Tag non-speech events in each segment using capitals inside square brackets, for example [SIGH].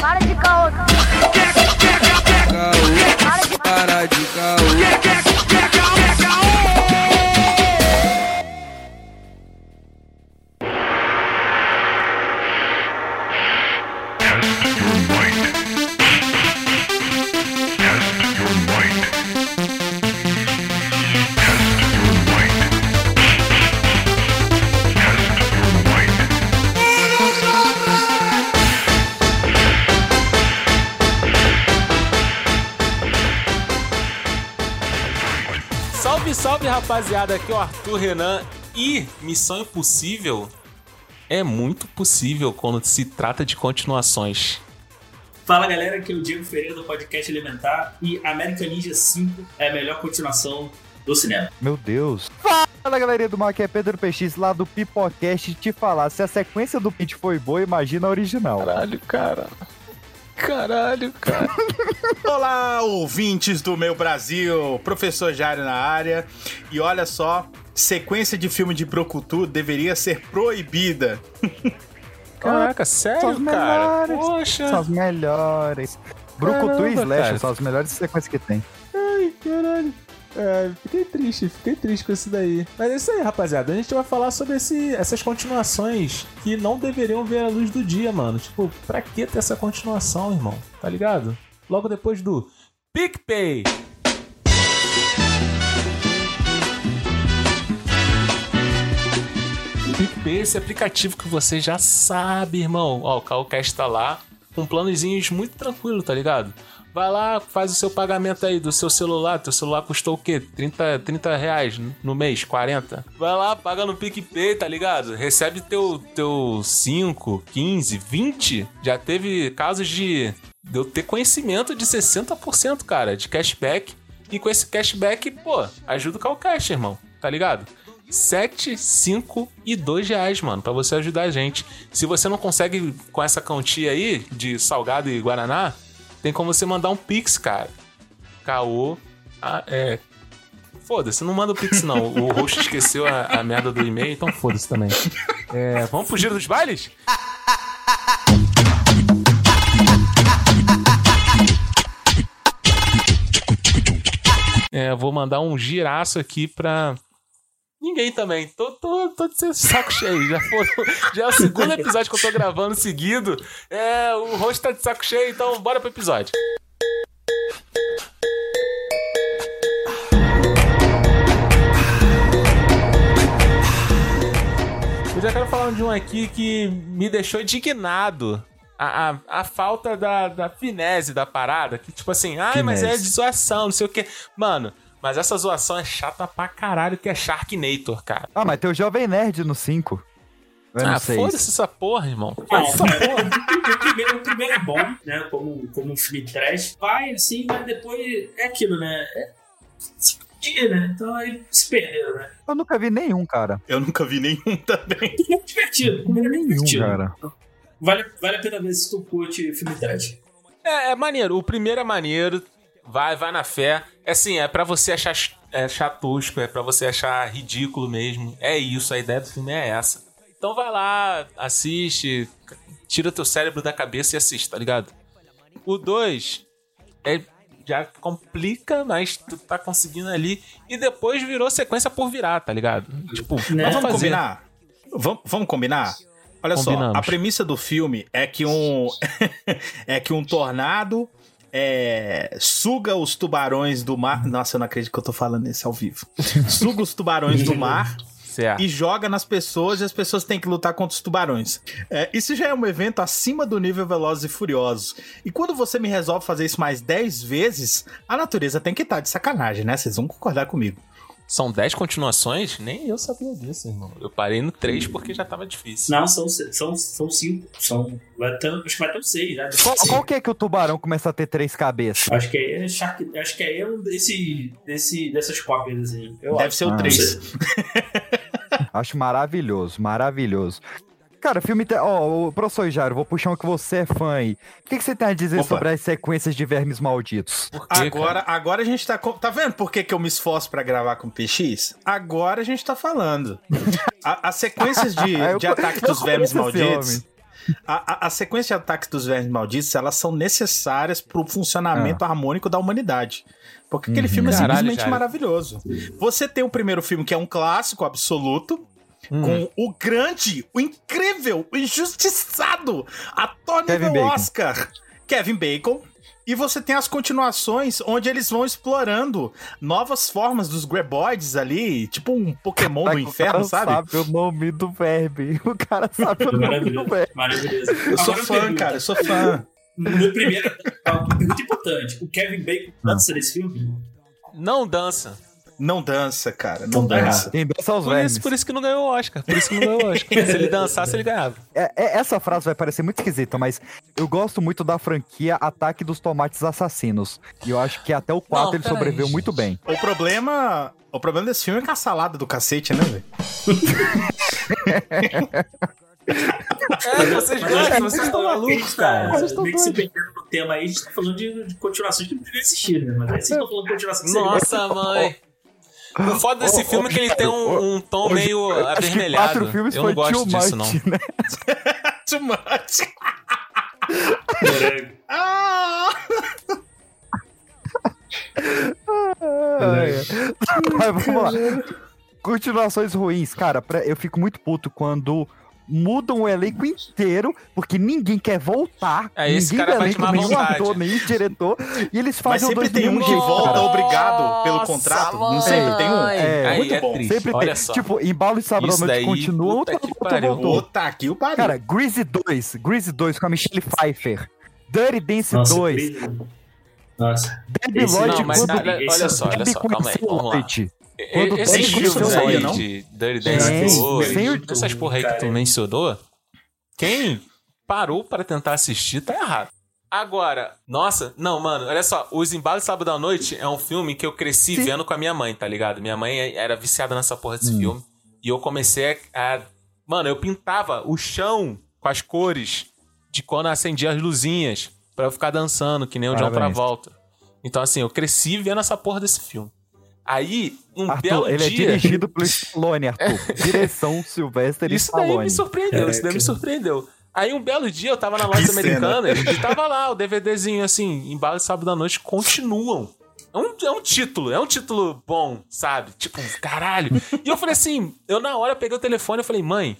Para de caô. Rapaziada. Aqui é o Arthur Renan. E Missão Impossível é muito possível quando se trata de continuações. Fala galera, aqui é o Diego Ferreira do podcast Elementar e American Ninja 5 é a melhor continuação do cinema. Meu Deus. Fala galerinha do mal, aqui é Pedro PX lá do Pipocast te falar. Se a sequência do Pit foi boa, imagina a original. Caralho, cara. Caralho, cara. [LAUGHS] Olá, ouvintes do meu Brasil, professor Jário na área. E olha só, sequência de filme de Brocutu deveria ser proibida. [LAUGHS] Caraca, São as sério, cara? melhores. Poxa. São as melhores. Brucutu e Slash cara. são as melhores sequências que tem. Ai, caralho. É, fiquei triste, fiquei triste com isso daí. Mas é isso aí, rapaziada. A gente vai falar sobre esse, essas continuações que não deveriam ver a luz do dia, mano. Tipo, pra que ter essa continuação, irmão? Tá ligado? Logo depois do PicPay. PicPay esse aplicativo que você já sabe, irmão. Ó, o CalCast tá lá com planozinhos muito tranquilo, tá ligado? Vai lá, faz o seu pagamento aí do seu celular. Teu celular custou o quê? 30, 30 reais no mês, 40. Vai lá, paga no PicPay, tá ligado? Recebe teu, teu 5, 15, 20. Já teve casos de, de eu ter conhecimento de 60%, cara, de cashback. E com esse cashback, pô, ajuda o Calcast, irmão, tá ligado? 7, 5 e 2 reais, mano, pra você ajudar a gente. Se você não consegue com essa quantia aí de salgado e guaraná, tem como você mandar um pix, cara. Caô. ah, é. Foda-se, não manda o pix não. O host esqueceu a, a merda do e-mail, então foda-se também. É, vamos fugir dos bailes? É, vou mandar um giraço aqui pra. Ninguém também. Tô, tô, tô de saco cheio. Já, já é o segundo episódio que eu tô gravando seguido. É, o host tá de saco cheio, então bora pro episódio. Eu já quero falar de um aqui que me deixou indignado. A, a, a falta da, da finese da parada. Que tipo assim, ai, mas é de zoação, não sei o que. Mano, mas essa zoação é chata pra caralho, que é Sharknator, cara. Ah, mas tem o Jovem Nerd no 5. Eu não ah, foda-se essa porra, irmão. Não, Essa porra. o, primeiro, o primeiro é bom, né? Como, como um filme trash. Vai assim, mas depois é aquilo, né? É, se podia, né? Então aí se perderam, né? Eu nunca vi nenhum, cara. Eu nunca vi nenhum também. É divertido. O primeiro é bem Nenhum, divertido. cara. Vale, vale a pena ver se tu curte filme trash. É, é maneiro. O primeiro é maneiro. Vai, vai na fé. É assim, é pra você achar ch- é, chatusco, é pra você achar ridículo mesmo. É isso, a ideia do filme é essa. Então vai lá, assiste, tira teu cérebro da cabeça e assiste, tá ligado? O 2 é, já complica, mas tu tá conseguindo ali. E depois virou sequência por virar, tá ligado? Tipo, Né? vamos Vamos fazer. combinar? Vamos, vamos combinar? Olha Combinamos. só, a premissa do filme é que um [LAUGHS] é que um tornado é, suga os tubarões do mar. Nossa, eu não acredito que eu tô falando isso ao vivo. Suga os tubarões do mar [LAUGHS] Certo. e joga nas pessoas e as pessoas têm que lutar contra os tubarões. É, isso já é um evento acima do nível Velozes e Furiosos. E quando você me resolve fazer isso mais 10 vezes, a natureza tem que estar de sacanagem, né? Vocês vão concordar comigo. São 10 continuações? Nem eu sabia disso, irmão. Eu parei no 3 porque já tava difícil. Não, são, se- são, são cinco. São, vai ter, acho que vai ter um seis já. Qual, qual que é que o tubarão começa a ter três cabeças? Acho que é Shark, acho que é um desse, desse, dessas cópias assim. Eu Deve acho. ser o Ah. 3. [LAUGHS] Acho maravilhoso, maravilhoso. Cara, filme. te- Ó, o professor Jairo, vou puxar um que você é fã aí. O que, que você tem a dizer Opa. sobre as sequências de vermes malditos? Quê, Agora, agora a gente tá. Tá vendo por que, que eu me esforço pra gravar com PX? Agora a gente tá falando. A- As sequências de, [LAUGHS] de ataque dos vermes malditos. A, a, a sequência de ataques dos vermes malditos, elas são necessárias pro funcionamento harmônico da humanidade. Porque aquele filme é simplesmente maravilhoso. Você tem o primeiro filme, que é um clássico absoluto, Hum. com o grande, o incrível, o injustiçado ator nível. Oscar, Kevin Bacon. E você tem as continuações onde eles vão explorando novas formas dos Greboids ali, tipo um Pokémon do O inferno, cara sabe? sabe o nome do verme. O cara sabe o nome do verme. Maravilhoso. Eu sou Agora fã, pergunta, cara, eu sou fã. No primeiro. Pergunta importante. O Kevin Bacon dança nesse filme? Não dança. Não dança, cara, não Não dança. Dança os Por vermes. isso, por isso que não ganhou o Oscar. Por isso que não ganhou o Oscar. [LAUGHS] Se ele dançasse, ele ganhava. É- é- essa frase vai parecer muito esquisita, mas eu gosto muito da franquia Ataque dos Tomates Assassinos. E eu acho que até o 4 Não, ele sobreviveu gente. muito bem. O problema. O problema desse filme é que a salada do cacete, né, velho? [LAUGHS] É, vocês gostam, vocês estão malucos, cara. Vocês Vocês tão meio que se perdendo no tema aí, a gente tá falando de, de continuações que não deveriam existir, né? Mas aí vocês estão falando de continuação que Nossa, mãe. O foda desse Ô, filme é que ele tem um, um tom Hoje- meio avermelhado. quatro filmes Eu foi não gosto too disso, much, não. né? [LAUGHS] Too much. Morango. [LAUGHS] Ah! Mas vamos lá. Continuações ruins, cara, pra- eu fico muito puto quando mudam o elenco inteiro, porque ninguém quer voltar. É, esse ninguém cara do vai de elenco, nenhum vontade. ator, nem diretor, e eles Mas fazem o sempre dois tem um que jeito, volta cara. obrigado pelo Nossa, contrato. Não mãe. sempre tem um. É, Aí muito é bom. triste. Sempre Olha tem. só. Tipo, embalo e noite daí, continua, puta que outro pariu. voltou. Puta que o pariu. Cara, Greasy 2, Greasy 2 com a Michelle Pfeiffer. Dirty Dance Nossa, 2, incrível. Nossa. Debbie Lloyd Não, mas olha, olha só, olha só, calma aí, vamos lá. Esses tem filmes aí não? de Dirty 2, sem o- essas porra aí que tu Cara. mencionou, quem parou pra tentar assistir tá errado. Agora, nossa, não, mano, olha só, Os Embalos de Sábado à Noite é um filme que eu cresci Sim. vendo com a minha mãe, tá ligado? Minha mãe era viciada nessa porra desse Hum. filme. E eu comecei a. Mano, eu pintava o chão com as cores de quando acendia as luzinhas pra eu ficar dançando, que nem o John Parabéns. Travolta. Então, assim, eu cresci vendo essa porra desse filme. Aí, um Arthur, belo ele é dia. dirigido pelo [LAUGHS] Stallone, Arthur. Direção Sylvester Isso daí Stallone. me surpreendeu, isso daí me surpreendeu. Aí um belo dia eu tava na loja americana e tava lá o DVDzinho assim, embalo de sábado à noite, continuam. É um, é um título, é um título bom, sabe? Tipo, caralho. E eu falei assim, eu na hora peguei o telefone e falei, mãe,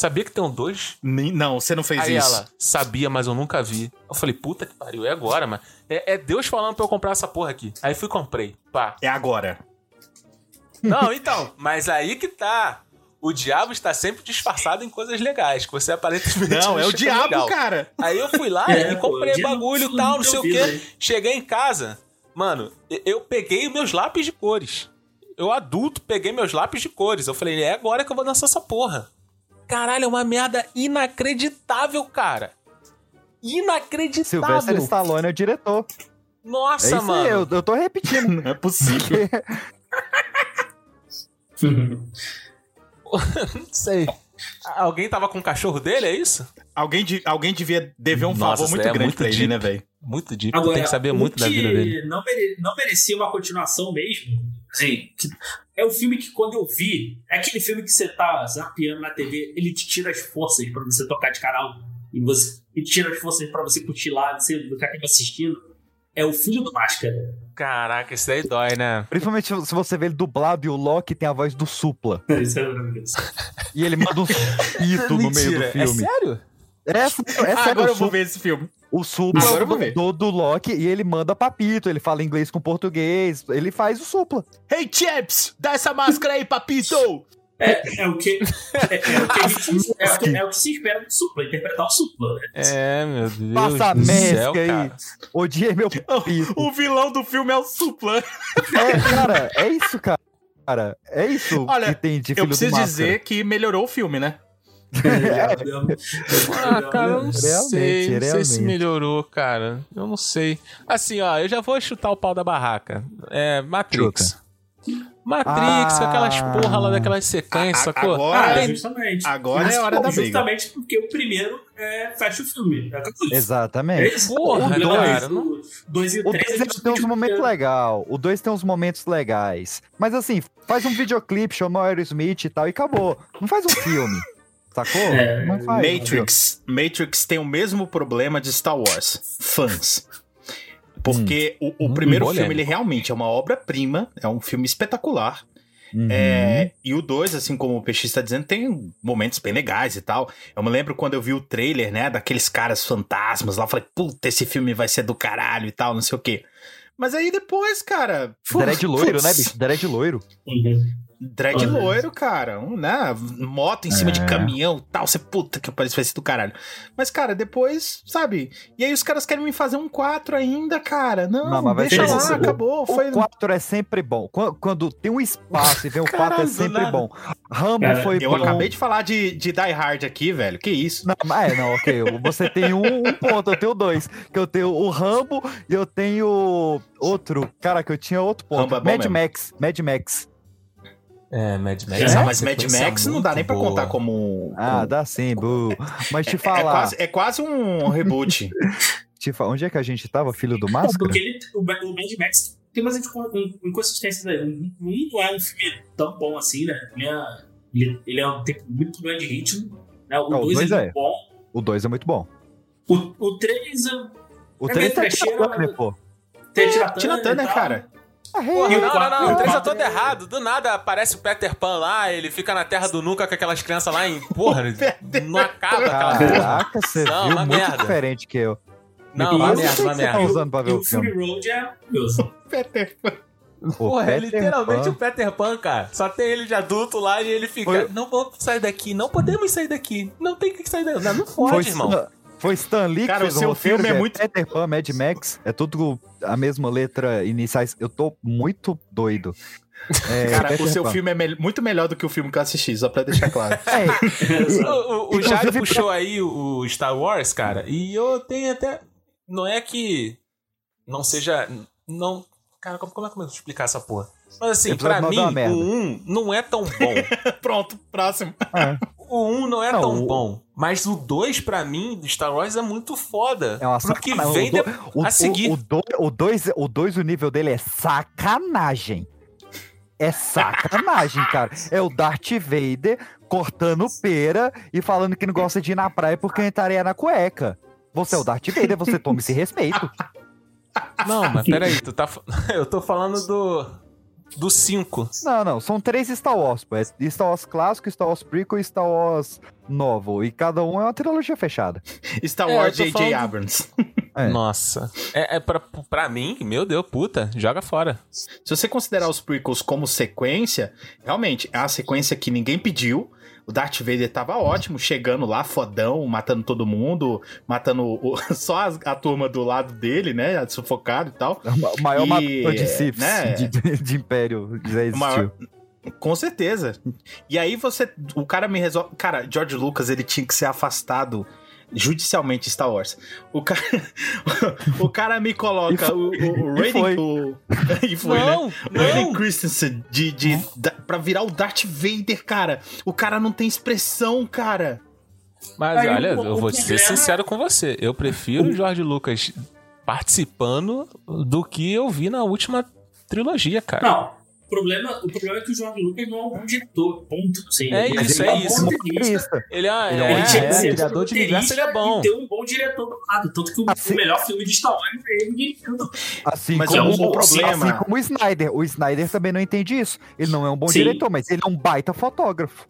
sabia que tem um dois? Nem- Não, você não fez Aí isso. ela, sabia, mas eu nunca vi. Eu falei, puta que pariu, é agora, mano. É, é Deus falando pra eu comprar essa porra aqui. Aí fui e comprei, pá. É agora. Não, [LAUGHS] então, mas aí que tá. O diabo está sempre disfarçado em coisas legais, que você aparentemente Não, é o que diabo, legal. cara. Aí eu fui lá [LAUGHS] É, e pô, comprei diabo bagulho e tal, não sei o vida aí. quê. Cheguei em casa, mano, eu peguei meus lápis de cores. Eu, adulto, peguei meus lápis de cores. Eu falei, é agora que eu vou dançar essa porra. Caralho, é uma merda inacreditável, cara. Inacreditável. Sylvester Stallone é o diretor. É Nossa, isso mano. aí, eu, eu tô repetindo. [LAUGHS] Não é possível. [LAUGHS] [LAUGHS] Não sei. Alguém tava com o cachorro dele, é isso? alguém, de- alguém devia dever um Nossa, favor muito é grande muito pra ele, deep. né, velho? Muito deep, Agora, tem que saber muito da que vida dele. Não, mere- não merecia uma continuação mesmo. Assim, que- é o filme que quando eu vi, é aquele filme que você tá zapeando na TV, ele te tira as forças pra você tocar de canal e você e te tira as forças pra você curtir lá, você ficar assistindo. É o Filho do Máscara. Caraca, isso daí dói, né? Principalmente se você vê ele dublado e o Loki tem a voz do Supla. [LAUGHS] Isso é maravilhoso. E ele manda um [LAUGHS] pito no meio do Mentira, filme. É sério? É, é, sério, Ah, agora eu vou ver esse filme. O Supla Agora é eu o vou ver. dublador do Loki e ele manda papito, ele fala inglês com português, ele faz o Supla. Hey, chaps, dá essa máscara aí, papito! É, é o que. É, é o que a gente, é, o que, é o que se espera do Supla, interpretar o Supla. Né? É, meu Deus Passa a do céu, aí. cara. Odiei meu [LAUGHS] papito. O vilão do filme é o Supla. É, cara, é isso, cara. Cara, é isso Olha, que tem de filho Eu do preciso dizer que melhorou o filme, né? [LAUGHS] Ah, cara, eu não Realmente, sei. Não sei se realmente. melhorou, cara. Eu não sei. Assim, ó, eu já vou chutar o pau da barraca. É, Matrix. Matrix, Ah. aquelas porra lá daquelas sequências, sacou? agora- Ah, Tem- justamente. agora é hora da briga. Justamente porque o primeiro é, fecha o filme. [LAUGHS] É. Exatamente. É isso. Porra, o dois, cara, o dois e o. 2 tem uns momentos legais. O 2 tem uns momentos legais. Mas assim, faz um videoclipe, chama o Aerosmith e tal, e acabou. Não faz um filme. [LAUGHS] Sacou? É, faz. Matrix. Matrix tem o mesmo problema de Star Wars. Fãs. Porque o, o Hum, primeiro filme, ele realmente é uma obra-prima, é um filme espetacular. Uhum. É, e o 2, assim como o Peixe está dizendo, tem momentos bem legais e tal. Eu me lembro quando eu vi o trailer, né, daqueles caras fantasmas lá, eu falei, puta, esse filme vai ser do caralho e tal, não sei o quê. Mas aí depois, cara. Dread loiro, né, putz, bicho? Dread loiro. Uhum. Drag Uhum. loiro, cara, um, né? Moto em cima de É. caminhão e tal. Você, puta que parece vai ser do caralho. Mas, cara, depois, sabe? E aí os caras querem me fazer um 4 ainda, cara. Não, Não, mas vai deixa ser lá, isso. acabou. Foi. O 4 é sempre bom. Quando, quando tem um espaço e vem o [LAUGHS] 4 Caralho, é do sempre nada. bom. Rambo Cara, foi Eu bom. acabei de falar de, de Die Hard aqui, velho. Que isso? Não, mas é, não, ok. Você tem um, um ponto, eu tenho dois. Que eu tenho o Rambo e eu tenho outro. Cara, que eu tinha outro ponto. Rambo é Mad mesmo. Max. Mad Max. É, Mad Max. É, é uma mas Mad Max não dá nem pra boa. contar como. Ah, dá sim, bu. Mas te [LAUGHS] É falar. quase, é quase um reboot. [LAUGHS] te fa- Onde é que a gente tava, filho do Não, Máscara? porque ele, o, o Mad Max tem umas inco- in- inconsistências aí. Um não é um filme tão bom assim, né? Ele é, ele, ele é um, tem muito grande ritmo. Né? O Não, o 2 dois é é. muito bom. O 2 é muito bom. O 3 é. O É 3 meio tá trecheiro, Turner, pô. Tem a Tina Tina Turner, Turner, e tal. cara. Ah, Porra, E o não, não, não, e o o 3 é todo é- errado. Do nada aparece o Peter Pan lá, ele fica na Terra do Nunca com aquelas crianças lá em. [LAUGHS] Porra, não acaba aquela porra. Caraca, você Não, viu uma muito merda. diferente que eu. Não, uma merda, uma tá merda. usando pra ver o o Fury filme. Road é maravilhoso. [LAUGHS] Peter Pan. O Porra, é Peter literalmente Pan. o Peter Pan, cara. Só tem ele de adulto lá e ele fica. Foi- Não vou sair daqui, não podemos sair daqui. Não tem que sair daqui. Não, não Foi, pode, irmão. Foi Stan Lee Cara, que fez o seu roteiro, filme é que muito- Peter Pan, Mad Max, é tudo a mesma letra iniciais. Eu tô muito doido. É, [LAUGHS] Cara, o Peter seu Pan. filme é me- muito melhor do que o filme que eu assisti, só pra deixar claro. [LAUGHS] É, O, o, o Jairo puxou aí o, o Star Wars, cara, e eu tenho até. Não é que não seja. Não. Cara, como, como é que eu vou explicar essa porra? Mas assim, pra mim, é o 1 não é tão bom. [LAUGHS] Pronto, próximo. O 1 não é Não, tão o- bom. Mas o 2, pra mim, do Star Wars é muito foda. é uma Pro que vem O do- de- o, a seguir. O 2, o, dois, o, dois, o nível dele é sacanagem. É sacanagem, [LAUGHS] cara. É o Darth Vader cortando pera e falando que não gosta de ir na praia porque entraria na cueca. Você é o Darth Vader, você toma esse respeito. Não, mas peraí, tu tá. [LAUGHS] Eu tô falando do. Do 5. Não, não, são três Star Wars, pô. É Star Wars clássico, Star Wars prequel e Star Wars novo. E cada um é uma trilogia fechada. [LAUGHS] Star É, Wars J.J. falando- Abrams. É. Nossa. É, é pra, pra mim, meu Deus, puta, joga fora. Se você considerar os prequels como sequência, realmente é a sequência que ninguém pediu. O Darth Vader tava ótimo, chegando lá, fodão, matando todo mundo, matando o- [LAUGHS] só as- a, turma do lado dele, né? Sufocado e tal. O maior E, matador de Siths né? de, de- Império já existiu. Maior- Com certeza. E aí você. O cara me resolve. Cara, George Lucas, ele tinha que ser afastado judicialmente Star Wars. O cara, [LAUGHS] o cara me coloca o, o, o E Raiden. foi. O, [LAUGHS] e foi, né? não, Hayden não. Christensen de, de, da, pra virar o Darth Vader, cara. O cara não tem expressão, cara. Mas Aí, olha, o- eu o vou ser problema- sincero com você. Eu prefiro o Jorge Lucas participando do que eu vi na última trilogia, cara. Não. O problema, o problema é que o Jorge Lucas não é um bom diretor. Ponto. Sim, É ele isso, um é bom isso. roteirista. Ele é, Ele é um é, Ele que é, ser criador de universo, ele é bom. E ter um bom diretor do lado. Tanto que o, Assim- o melhor filme de Star Wars é ele dirigindo. Assim Mas como, é um o problema. assim como o Snyder. O Snyder também não entende isso. Ele não é um bom Sim. diretor, mas ele é um baita fotógrafo.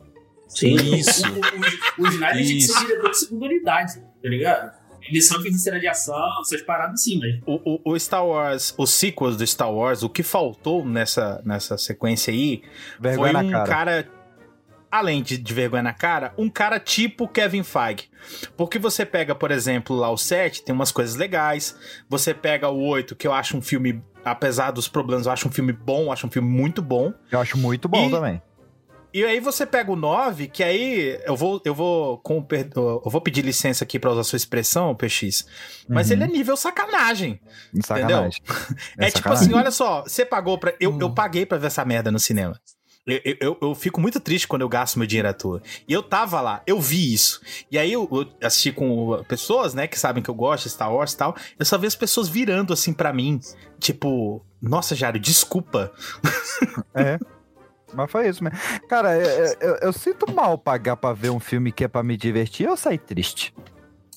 Sim. Isso. O, o, o Snyder tinha que ser diretor de segunda unidade, tá ligado? Edição de cena de ação, essas paradas assim, mas. O, o, o Star Wars, os sequels do Star Wars, o que faltou nessa, nessa sequência aí Vergonha foi um cara. cara. Além de, de vergonha na cara, um cara tipo Kevin Feige. Porque você pega, por exemplo, lá o 7, tem umas coisas legais. Você pega o 8, que eu acho um filme, apesar dos problemas, eu acho um filme bom, eu acho um filme muito bom. Eu acho muito bom E- também. E aí você pega o 9, que aí eu vou eu vou com eu vou pedir licença aqui pra usar sua expressão, PX. Mas Uhum. ele é nível sacanagem. Sacanagem. É, tipo sacanagem. assim, olha só, você pagou pra. Eu, Hum. eu paguei pra ver essa merda no cinema. Eu, eu- eu, fico muito triste quando eu gasto meu dinheiro à toa. E eu tava lá, eu vi isso. E aí eu, eu assisti com pessoas, né, que sabem que eu gosto de Star Wars e tal. Eu só vi as pessoas virando assim pra mim. Tipo, nossa, Jário, desculpa. É. [LAUGHS] Mas foi isso mesmo. Cara, eu, eu- eu sinto mal pagar pra ver um filme que é pra me divertir eu sair triste.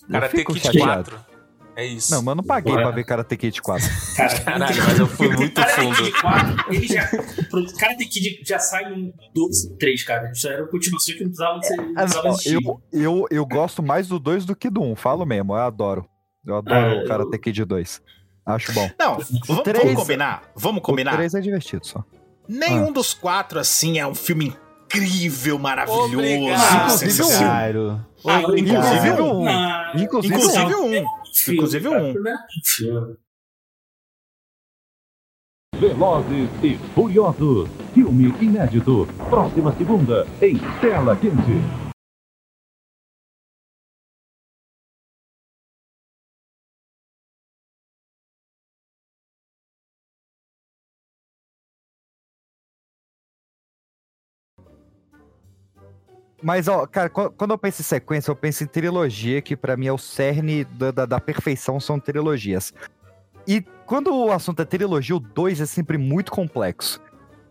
Karate fico Kid chateado. 4. É isso. Não, mas eu não paguei Bora. pra ver Karate Kid 4. Cara, [LAUGHS] Caralho, mas eu fui muito Karate fundo. Kid 4, ele já. O Karate Kid já sai no 12, 3, cara. Já era uma continuação que não precisava ser. Não Ah, precisava eu, eu, eu gosto mais do 2 do que do 1, um, falo mesmo, eu adoro. Eu adoro Ah, o eu- Karate Kid 2. Acho bom. Não, v- vamos três- combinar? Vamos O combinar? 3 é divertido só. Nenhum dos quatro, assim, é um filme incrível, maravilhoso. Obrigado. sensacional. Ah, Inclusive um. Não, Inclusive, Inclusive um. um. Inclusive um. Primeiro filme. Velozes e Furiosos. Filme inédito. Próxima segunda, em tela quente. Mas, ó, cara, qu- quando eu penso em sequência, eu penso em trilogia, que pra mim é o cerne da, da, da perfeição, são trilogias. E quando o assunto é trilogia, o 2 é sempre muito complexo.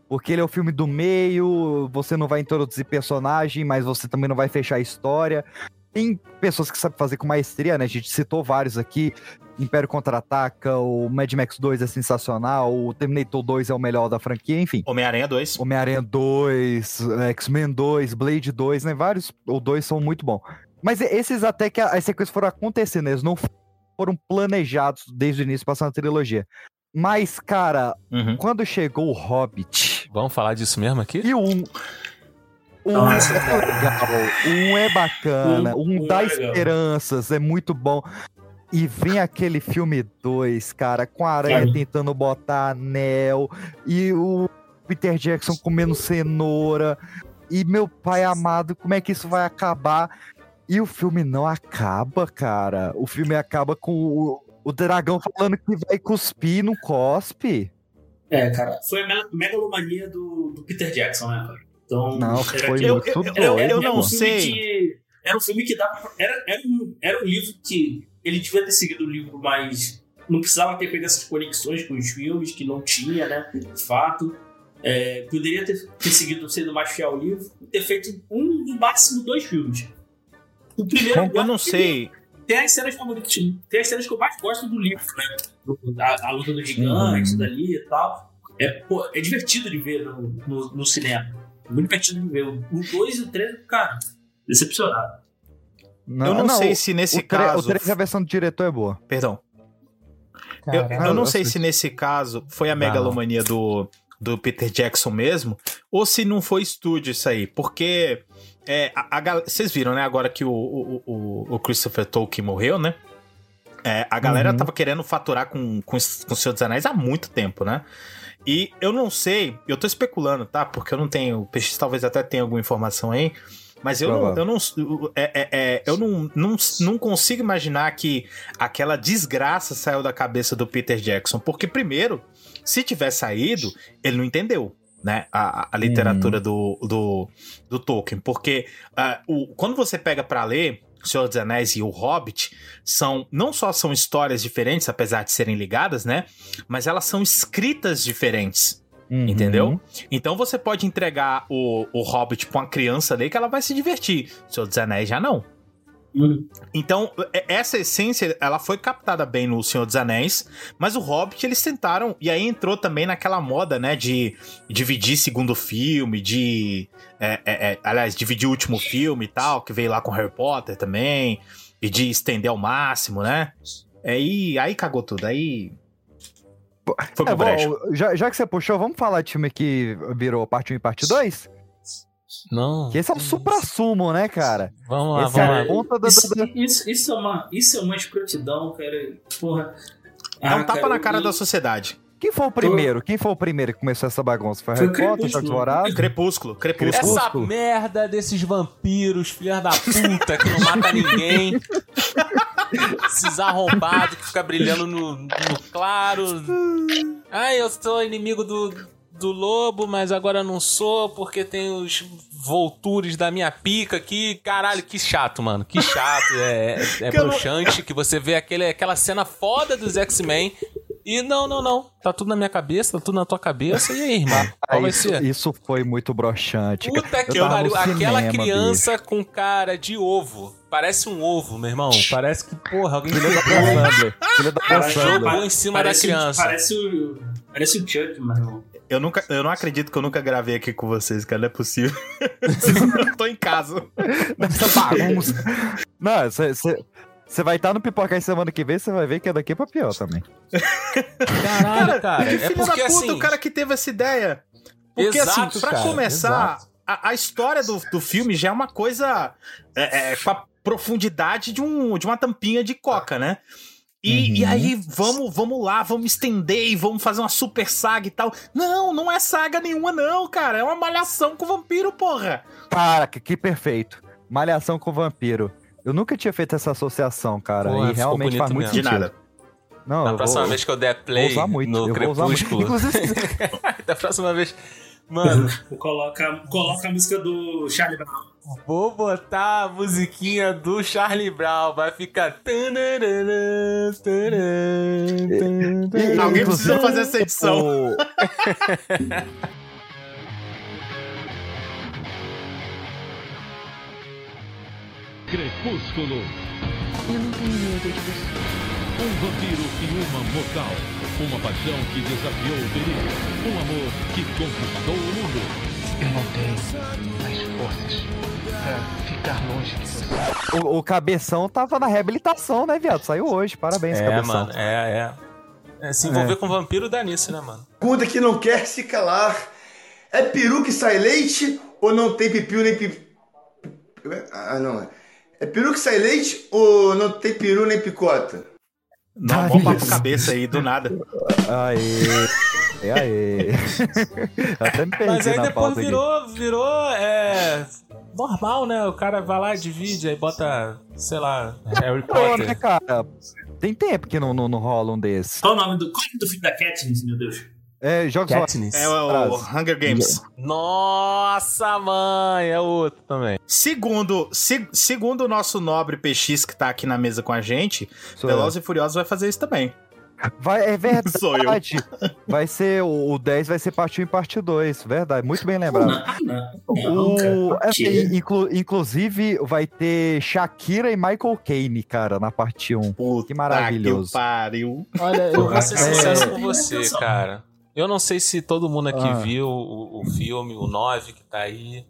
Porque ele é o filme do meio, você não vai introduzir personagem, mas você também não vai fechar a história. Tem pessoas que sabem fazer com maestria, né? A gente citou vários aqui. Império Contra-Ataca, o Mad Max 2 é sensacional, o Terminator 2 é o melhor da franquia, enfim. Homem-Aranha 2. Homem-Aranha 2, X-Men 2, Blade 2, né? Vários, ou dois são muito bons. Mas esses até que as sequências foram acontecendo, eles não foram planejados desde o início, passando a trilogia. Mas, cara, Uhum. quando chegou o Hobbit Vamos falar disso mesmo aqui? e o 1. Um Nossa. é legal, um é bacana, Um- um, um dá é legal. esperanças, é muito bom. E vem aquele filme 2, cara, com a aranha Cara. tentando botar anel, e o Peter Jackson comendo cenoura. E meu pai amado, como é que isso vai acabar? E o filme não acaba, cara. O filme acaba com o, o dragão falando que vai cuspir e não cospe. É, cara, foi a me- megalomania do, do Peter Jackson, né, cara? Então, Não, era foi Eu- muito eu- não um sei. que- era um filme que dava. pra- Era, era, um, era um livro que ele devia ter seguido o livro, mas não precisava ter feito essas conexões com os filmes, que não tinha, né? De fato. É, poderia ter, ter seguido, sendo mais fiel ao livro, e ter feito um, no máximo, dois filmes. O primeiro. Eu não sei. Tem as cenas favoritas. Tem as cenas que eu mais gosto do livro, né? A, a luta do gigante Uhum. dali e tal. É, pô, é divertido de ver no, no, no cinema. Muito divertido de ver. O 2 e o 3, cara, decepcionado. eu não, sei se nesse o caso. O 3 a versão do diretor é boa. Perdão. Eu, eu não sei se nesse caso foi a Não. megalomania do, do Peter Jackson mesmo, ou se não foi estúdio isso aí. Porque é, a, a vocês viram, né, agora que o, o, o, o Christopher Tolkien morreu, né? É, a galera Uhum. tava querendo faturar com, com, os- com o Senhor dos Anéis há muito tempo, né? E eu não sei, eu tô especulando, tá? Porque eu não tenho. O PX talvez até tenha alguma informação aí. Mas eu não, eu não, é, é, é, eu não, não, não consigo imaginar que aquela desgraça saiu da cabeça do Peter Jackson. Porque, primeiro, se tiver saído, ele não entendeu. Né, a, a literatura do, do, do Tolkien. Porque ah, o, quando você pega pra ler Senhor dos Anéis e O Hobbit, são não só são histórias diferentes, apesar de serem ligadas, né? Mas elas são escritas diferentes. Uhum. Entendeu? Então você pode entregar o, o Hobbit pra uma criança ali que ela vai se divertir. O Senhor dos Anéis já não. Então, e- essa essência, ela foi captada bem no Senhor dos Anéis, mas o Hobbit eles tentaram, e aí entrou também naquela moda, né, de dividir segundo filme, de. é, é, é, aliás, dividir o último filme e tal, que veio lá com Harry Potter também, e de estender ao máximo, né? Aí, aí cagou tudo, aí. Foi É, pro brecha. bom, já, já que você puxou, vamos falar de filme que virou parte 1 e parte 2? Não. Que esse é o supra-sumo, né, cara? Vamos lá, Esse é vamos a lá. ponta da... Isso, da- isso, isso é uma, isso é uma escrotidão, cara. Porra. É um Ah, tapa na cara eu- da sociedade. Quem foi o primeiro? Quem foi o primeiro que começou essa bagunça? Foi Foi Harry Potter, Crepúsculo. Crepúsculo, Crepúsculo. Essa merda desses vampiros, filha da puta, que não mata ninguém. Esses arrombados que fica brilhando no, no claro. Ai, eu sou inimigo do, do lobo, mas agora não sou porque tem os voltures da minha pica aqui. Caralho, que chato, mano. Que chato. É, é não- broxante que você vê aquele, aquela cena foda dos X-Men. E não, não, não. Tá tudo na minha cabeça, tá tudo na tua cabeça. E aí, irmão? Ah, Qual vai isso, ser? isso foi muito broxante. Puta que pariu. Aquela criança com cara de ovo. Parece um ovo, meu irmão. Parece que, porra, alguém Filha da. Filha da jogou em cima da parece, criança. Parece o. Parece o Chuck, mano. Eu, nunca, eu não acredito que eu nunca gravei aqui com vocês, cara. Não é possível. eu [LAUGHS] tô em casa. Nessa bagunça. Não, você vai estar no Pipocar semana que vem, você vai ver que é daqui pra pior também. Caralho, cara. Que É filho porque da puta, assim. o cara que teve essa ideia. Porque Exato, assim, pra cara, começar, a, a história do, do filme já é uma coisa é, é, com a profundidade de, um, de uma tampinha de coca, né? E, Uhum. e aí, vamos, vamos lá, vamos estender e vamos fazer uma super saga e tal. Não, não é saga nenhuma, não, cara. É uma malhação com vampiro, porra. Caraca, que perfeito. Malhação com vampiro. Eu nunca tinha feito essa associação, cara. Porra, e realmente faz muito mesmo. De sentido. nada. Não, Da eu próxima vou, vez que eu der vou play usar muito. no eu vou usar muito. Crepúsculo. [LAUGHS] Da próxima vez. Mano, Coloca, coloca a música do Charlie Brown. Vou botar a musiquinha do Charlie Brown. Vai ficar. Alguém precisa fazer essa edição. [LAUGHS] Crepúsculo. Eu não tenho medo de você. Um vampiro e uma mortal. Uma paixão que desafiou o perigo. Um amor que conquistou o mundo. Eu não tenho mais forças pra ficar longe de você. o, o Cabeção tava na reabilitação, né, viado? Saiu hoje. Parabéns, É, Cabeção. mano, é, é. É, se envolver com vampiro dá nisso, né, mano? Pergunta que não quer se calar. É peru que sai leite ou não tem pipiu nem pi... Ah, não. É peru que sai leite ou não tem peru nem picota? Não, Tá bom papo cabeça aí, do nada. Aê. Aê. Até me perdi Mas aí na depois pauta aqui. virou, virou, é... Normal, né? O cara vai lá, divide, aí bota, sei lá, Harry Pô, né, Potter. cara? Tem tempo que não, não, não rola um desses. Qual o nome do, qual é o nome do filme da Katniss, meu Deus? É, jogos Katniss. É o Hunger Games. Nossa, mãe, é outro também. Segundo, se- segundo o nosso nobre PX que tá aqui na mesa com a gente, Sou eu. Velozes e Furiosos vai fazer isso também. Vai, é [LAUGHS] verdade. Sou eu. Vai ser, o, o 10 vai ser parte 1 e parte 2. Verdade, muito bem lembrado. O, cara. assim, inclu- inclusive, vai ter Shakira e Michael Caine, cara, na parte 1. Puta Que maravilhoso. Que pariu. Olha, eu vou ser É. sincero com você, cara. Eu não sei se todo mundo aqui Ah. viu o, o filme, o 9 que tá aí.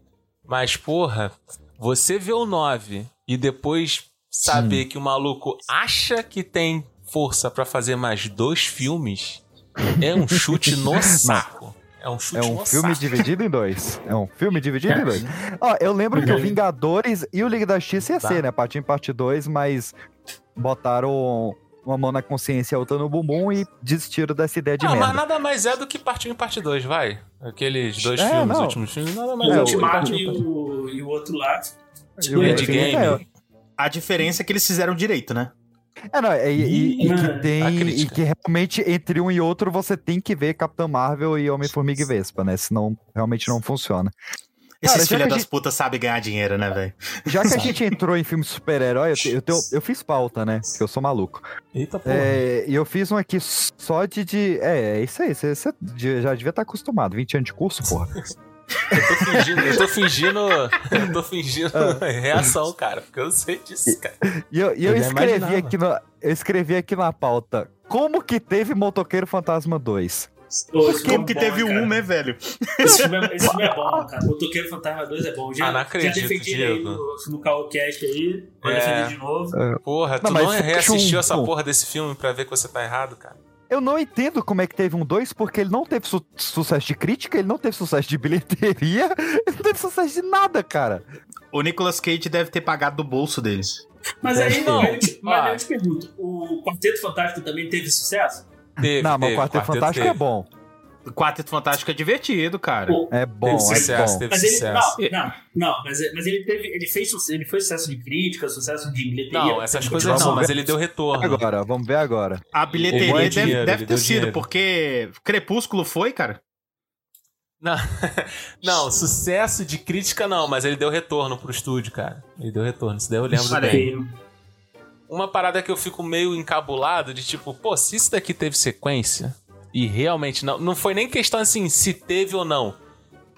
Mas, porra, você vê o 9 e depois saber que o maluco acha que tem força pra fazer mais dois filmes é um chute no [LAUGHS] saco. É um chute É um filme dividido em dois. É um filme dividido em dois. [LAUGHS] Ó, eu lembro que o Vingadores e o Liga da Justiça ia Tá. ser, né? Parte 1 e parte 2, mas botaram uma mão na consciência e a outra no bumbum e desistiram dessa ideia de Não, mas merda. nada mais é do que parte 1 e parte 2, vai. Aqueles dois É, filmes, não. últimos filmes, nada mais O É, é, o Ultimato parte 1 e e parte 2. o, e o outro lá. E o É Liga de da Justiça game. é- A diferença é que eles fizeram direito, né? É, não, e, e- e que tem. E que realmente entre um e outro você tem que ver Capitão Marvel e Homem-Formiga e Vespa, né? Senão realmente não funciona. Esses Cara, já filhos que a das gente- putas sabem ganhar dinheiro, né, velho? Já que a gente entrou em filme de super-herói, eu, eu, tenho- eu fiz pauta, né? Porque eu sou maluco. Eita porra. É, e eu fiz um aqui só de. de- é, é isso aí. Você você já devia estar acostumado. 20 anos de curso, porra. Eu tô fingindo, eu tô fingindo, eu tô fingindo Ah. reação, cara, porque eu sei disso, cara. E eu, e eu Eu escrevi imaginava. aqui na, eu escrevi aqui na pauta. Como que teve Motoqueiro Fantasma 2? Esse Como filme que é bom, teve cara. um, né, velho? Esse filme, é, esse filme é bom, [LAUGHS] cara. O Toqueiro Fantasma 2 é bom. Já, Ah, não acredito, já defendi ele aí Diego. no, no Caocast aí. Vou É. defender de novo. Porra, tu Não, mas reassistiu achou essa um- porra desse filme pra ver que você tá errado, cara? Eu não entendo como é que teve um 2, porque ele não teve su- sucesso de crítica, ele não teve sucesso de bilheteria, [LAUGHS] ele não teve sucesso de nada, cara. O Nicolas Cage deve ter pagado do bolso deles. Mas aí, Não. aí eu te, mas Ah. aí eu te pergunto: o Quarteto Fantástico também teve sucesso? Teve, Não, mas o Quarteto Fantástico teve. é bom. O Quarteto Fantástico é divertido, cara. Pô, É bom, Teve é sucesso, bom. teve Mas ele, sucesso. não, não, não, mas, mas ele teve, ele fez, ele foi sucesso de crítica, sucesso de bilheteria. Não, essas Ele coisas não, mas ele deu retorno. Agora, vamos ver agora. A Ele bilheteria deve, dinheiro, deve ele ter sido, dinheiro. porque Crepúsculo foi, cara. Não, [LAUGHS] não, sucesso de crítica não, mas ele deu retorno pro estúdio, cara. Ele deu retorno, isso daí eu lembro bem. Uma parada que eu fico meio encabulado de tipo, pô, se isso daqui teve sequência e realmente não, não foi nem questão assim se teve ou não.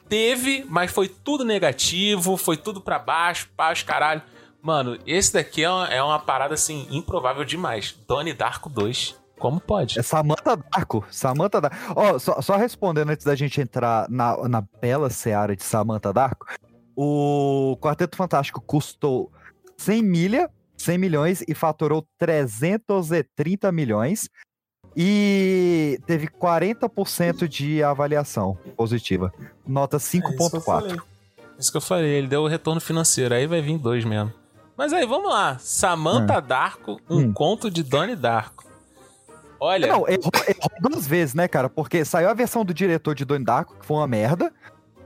Teve, mas foi tudo negativo, foi tudo pra baixo, baixo, caralho. Mano, esse daqui é uma, é uma parada assim improvável demais. Donnie Darko 2, como pode? É Samantha Darko. Samantha Darko. Ó, só, só respondendo antes da gente entrar na, na bela seara de Samantha Darko. O Quarteto Fantástico custou 100 milha, 100 milhões e faturou 330 milhões. E teve 40% de avaliação positiva. Nota É isso que eu 5.4. falei. Isso que eu falei, ele deu o retorno financeiro, aí vai vir dois mesmo. Mas aí, vamos lá. Samantha Darko, um Hum. conto de Donnie Darko. Olha, Não, errou, errou duas vezes, né, cara? Porque saiu a versão do diretor de Donnie Darko, que foi uma merda.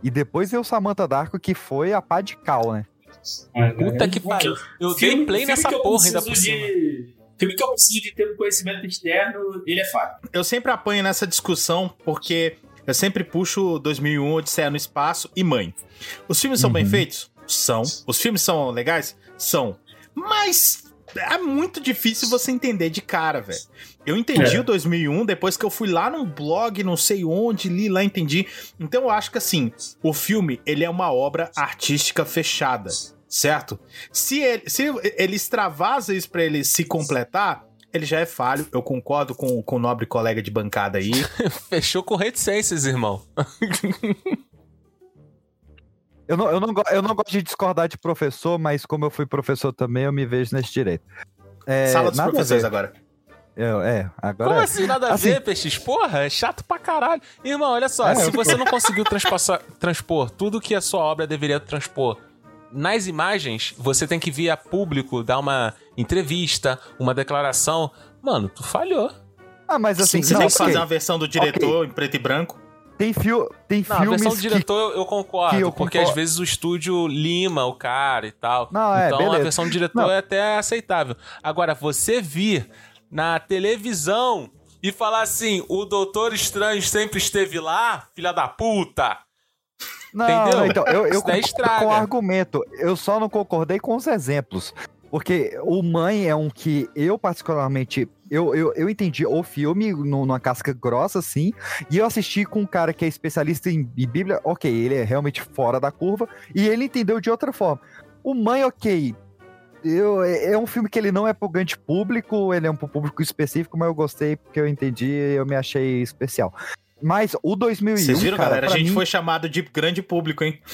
E depois veio o Samantha Darko, que foi a pá de cal, né? Puta que pariu. Eu dei play filme nessa porra ainda por cima. de- Filme que eu preciso de ter um conhecimento externo, ele é fato. Eu sempre apanho nessa discussão porque eu sempre puxo 2001, Odisseia no Espaço e Mãe. Os filmes são bem Uhum. feitos? São. Os filmes são legais? São. Mas é muito difícil você entender de cara, velho. Eu entendi É. o 2001 depois que eu fui lá num blog, não sei onde, li lá, entendi. Então eu acho que assim, o filme, ele é uma obra artística fechada, certo? Se ele, se ele extravasa isso pra ele se completar, ele já é falho. Eu concordo com, com o nobre colega de bancada aí. [LAUGHS] Fechou com reticências, irmão. [LAUGHS] Eu não, eu, não, eu não gosto de discordar de professor, mas como eu fui professor também, eu me vejo nesse direito. É, Sala dos professores agora. Eu- é, agora Como é. assim, nada a Assim- ver, PX? Porra, é chato pra caralho. Irmão, olha só, É, se você não conseguiu transpor tudo que a sua obra deveria transpor nas imagens, você tem que vir a público dar uma entrevista, uma declaração. Mano, tu falhou. Ah, mas assim, Você não, tem que ok. fazer uma versão do diretor em preto e branco. tem, fio, tem Não, a filmes versão do que diretor eu- eu concordo, que eu porque concordo. às vezes o estúdio lima o cara e tal. Não, é, então a beleza. versão do diretor Não. é até aceitável. Agora, você vir na televisão e falar assim, o Doutor Estranho sempre esteve lá, filha da puta. Não, Entendeu? não, então, eu, eu com o argumento. Eu só não concordei com os exemplos. Porque o Mãe é um que eu, particularmente, eu, eu, eu entendi o filme numa casca grossa, assim, e eu assisti com um cara que é especialista em, em Bíblia, ok, ele é realmente fora da curva, e ele entendeu de outra forma. O Mãe, ok, eu, é é um filme que ele não é pro grande público, ele é um pro público específico, mas eu gostei porque eu entendi e eu me achei especial. Mas o 2001, Vocês viram, cara, galera? A gente mim- foi chamado de grande público, hein? [LAUGHS]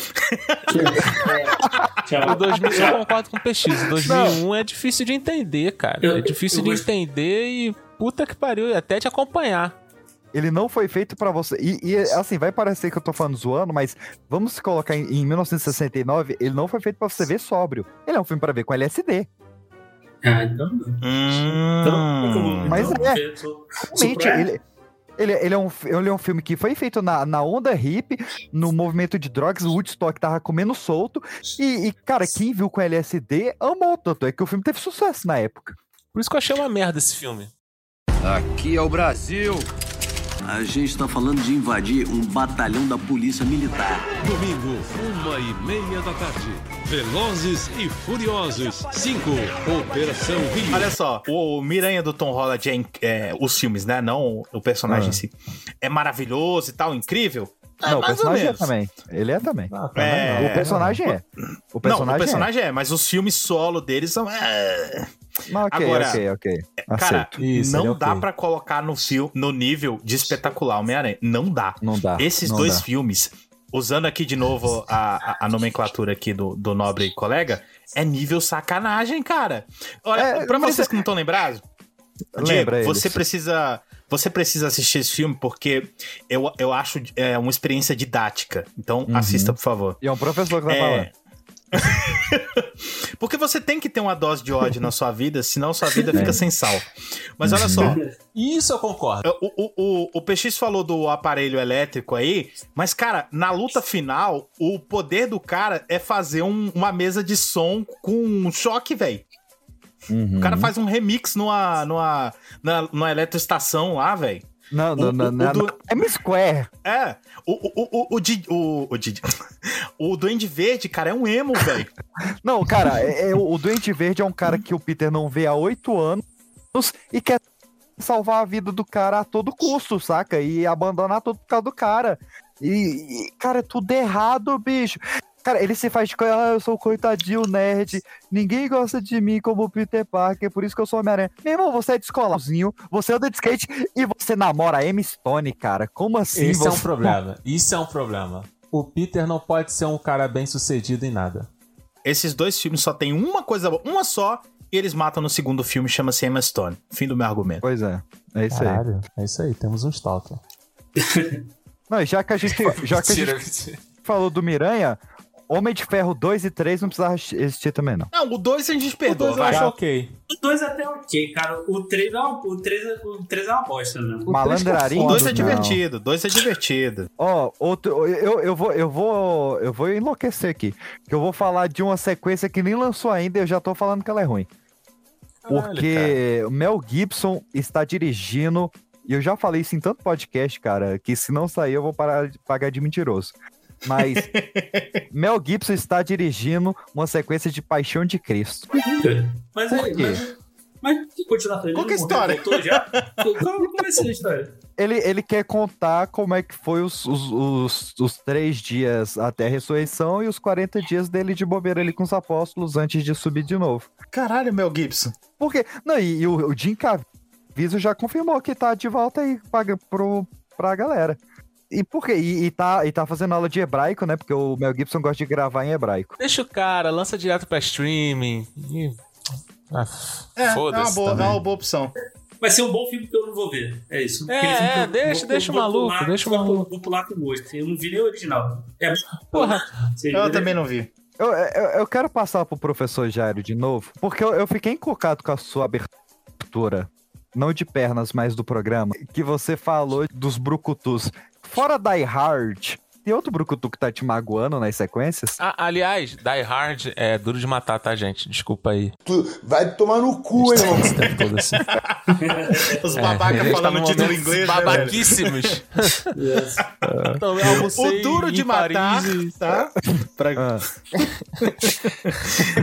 O 2000, eu concordo com o PX. O 2001 é difícil de entender, cara. Eu- é difícil eu de vou- entender e puta que pariu, até te acompanhar. Ele não foi feito pra você. E, e, assim, vai parecer que eu tô falando zoando, mas vamos se colocar em, em 1969, ele não foi feito pra você ver sóbrio. Ele é um filme pra ver com LSD. Ah, então. Hum. Mas então, é. eu sou- sou Realmente, ele, ele, ele, é um, ele é um filme que foi feito na, na onda hip, no movimento de drogas, o Woodstock tava comendo solto. E, e, cara, quem viu com LSD amou tanto. É que o filme teve sucesso na época. Por isso que eu achei uma merda esse filme. Aqui é o Brasil. A gente tá falando de invadir um batalhão da polícia militar. Domingo, uma e meia da tarde. Velozes e Furiosos 5. Operação Rio. Olha só, o Miranha do Tom Holland, é, inc- é, os filmes, né? Não o personagem Ah. em si. É maravilhoso e tal, incrível? É, não, o personagem é também. Ele é também. É, o personagem é. O Não, personagem, o personagem é. mas os filmes solo deles são. É, é. Mas ok, Agora, ok, ok. Cara, Aceito. Isso, não é dá ok. pra colocar no, fio, no nível de espetacular Homem-Aranha. Não dá. Não dá. Esses não dois dá. filmes, usando aqui de novo a, a, a nomenclatura aqui do, do nobre colega, é nível sacanagem, cara. Olha, É, pra vocês é- que não estão lembrados, Diego, Lembra você eles. precisa. Você precisa assistir esse filme porque eu, eu acho é uma experiência didática. Então, Uhum. assista, por favor. E é um professor que tá falando. É, [LAUGHS] Porque você tem que ter uma dose de ódio na sua vida, senão sua vida fica sem sal. Mas olha só. Isso eu concordo. O, o, o, o PX falou do aparelho elétrico aí, mas, cara, na luta final, o poder do cara é fazer um- uma mesa de som com um choque, velho. Uhum. O cara faz um remix numa, numa, na, numa eletroestação lá, velho. Não, não, o- não, o não, do- não. É Square. É, o, o, o, o, o, o, Didi- [LAUGHS] o Duende Verde, cara, é um emo, velho. [LAUGHS] Não, cara, é, é- o Doente Verde é um cara que o Peter não vê há oito anos e quer salvar a vida do cara a todo custo, saca? E abandonar todo por causa do cara. E, e, cara, é tudo errado, bicho. Cara, ele se faz de coisa, ah, eu sou o coitadinho nerd, ninguém gosta de mim como o Peter Parker, por isso que eu sou Homem-Aranha. Meu irmão, você é descolarzinho, você anda de skate e você namora a Emma Stone, cara. Como assim? Esse é um você- problema. Isso é um problema. O Peter não pode ser um cara bem sucedido em nada. Esses dois filmes só tem uma coisa boa, uma só, e eles matam no segundo filme, chama-se Emma Stone. Fim do meu argumento. Pois é, é isso aí. Caralho, é isso aí, temos um Stalker. Não, e já que a gente, [LAUGHS] já que a gente falou do Miranha, Homem de Ferro 2 e 3 não precisava existir também, não. Não, o 2 a gente perdoa, Dois eu vai. acho ok. O 2 até ok, cara. O 3 é uma, o 3 é, o 3 é uma bosta, né? Malandrarinho. O 2 é não. divertido, o 2 é divertido. Ó, outro, eu, eu vou, eu vou, eu vou enlouquecer aqui, que eu vou falar de uma sequência que nem lançou ainda, e eu já tô falando que ela é ruim. Porque o Mel Gibson está dirigindo, e eu já falei isso em tanto podcast, cara, que se não sair eu vou parar de pagar de mentiroso. Mas Mel Gibson está dirigindo uma sequência de Paixão de Cristo. Mas Por aí, quê? mas, mas que continuação? Qual que é a história? voltou já? Como, como vai ser a história? Ele, ele quer contar como é que foi os, os, os, os três dias até a ressurreição e os 40 dias dele de bobeira ali com os apóstolos antes de subir de novo. Caralho, Mel Gibson. Porque, não, e, e o, o Jim Caviezel já confirmou que tá de volta aí pra, pro, pra galera. E por quê? E, e tá, e tá fazendo aula de hebraico, né? Porque o Mel Gibson gosta de gravar em hebraico. Deixa o cara, lança direto pra streaming. E... Ah, É, é uma, Foda-se. boa, é uma boa opção. Vai ser um bom filme que eu não vou ver. É isso. É, é, eu deixa- vou- deixa o vou maluco, pular- deixa o maluco. Vou pular com gosto. Eu não vi nem o original. É, Porra. Eu também não vi. Eu, eu, eu quero passar pro professor Jairo de novo, porque eu, eu fiquei encucado com a sua abertura. Não de pernas, mas do programa. Que você falou dos brucutus. Fora Die Hard, tem outro brucutu que tá te magoando nas sequências? Ah, aliás, Die Hard é duro de matar, tá, gente? Desculpa aí. Tu vai tomar no cu, irmão. Tempo todo assim. [LAUGHS] Os É, a babacas tá falando num título inglês, né? Babaquíssimos. [LAUGHS] Então, eu almocei O duro de matar, e- tá? Pra- Ah,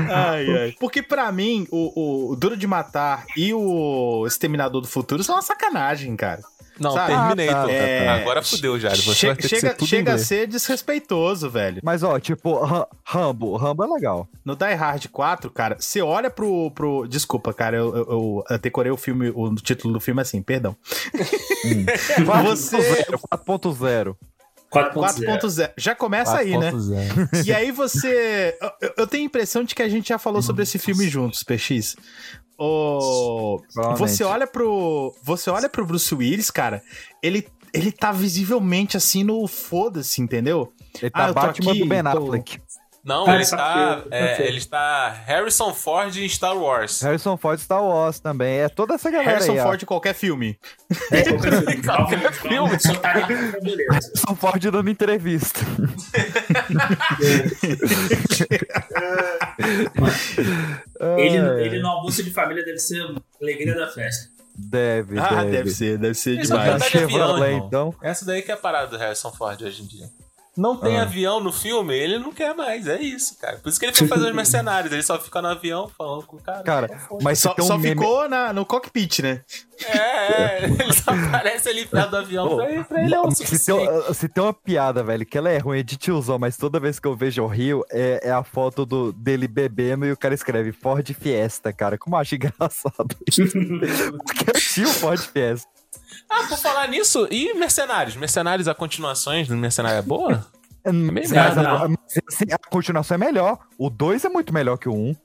[LAUGHS] Ai, ai. Porque pra mim, o, o Duro de Matar e o Exterminador do Futuro são uma sacanagem, cara. Não, Sabe? Terminator. Ah, tá, É. Agora fudeu, Jair. Você Che- vai ter que chega ser tudo chega a ser desrespeitoso, velho. mas ó, tipo, Ra- Rambo. Rambo é legal. No Die Hard 4, cara, você olha pro. pro... Desculpa, cara, eu, eu, eu- eu decorei o filme, o título do filme assim, perdão. [LAUGHS] Você. 4.0. 4.0. 4.0. Já começa aí, né? 4.0. E aí você. eu- Eu tenho a impressão de que a gente já falou sobre esse filme juntos, PX. O... Você olha pro. Você olha pro Bruce Willis, cara, ele, ele tá visivelmente assim no foda-se, entendeu? Ele Ah, tá tô Batman aqui, do Ben tô- Affleck. Não, Ah, ele está, é, ele está Harrison Ford em Star Wars. Harrison Ford Star Wars também. É toda essa galera Harrison aí, ó. Ford em qualquer filme. É, [LAUGHS] qualquer filme. Qualquer tá. Harrison Ford dando entrevista. [LAUGHS] Ele, ele no almoço de família deve ser a alegria da festa. Deve, Ah, deve. deve ser, deve ser Isso é demais. avião, então. Essa daí que é a parada do Harrison Ford hoje em dia. Não tem Ah. avião no filme, ele não quer mais, é isso, cara. Por isso que ele foi fazer [LAUGHS] os mercenários, ele só fica no avião falando com o cara. Cara, mas Só, um só meme... ficou na, no cockpit, né? É, é, [LAUGHS] ele só aparece ali perto do avião. pra, ele, pra ele é o Se tem, suficiente. se tem uma piada, velho, que ela é ruim, é de tiozão, mas toda vez que eu vejo o Rio, é, é a foto do, dele bebendo e o cara escreve Ford Fiesta, cara. Como eu acho engraçado isso. [LAUGHS] Porque eu tinha o Ford Fiesta. Ah, por falar nisso, e Mercenários? Mercenários, a continuações do Mercenário é boa? [LAUGHS] Mas, nada, a, não. mas, assim, a continuação é melhor. O 2 é muito melhor que o 1. Um.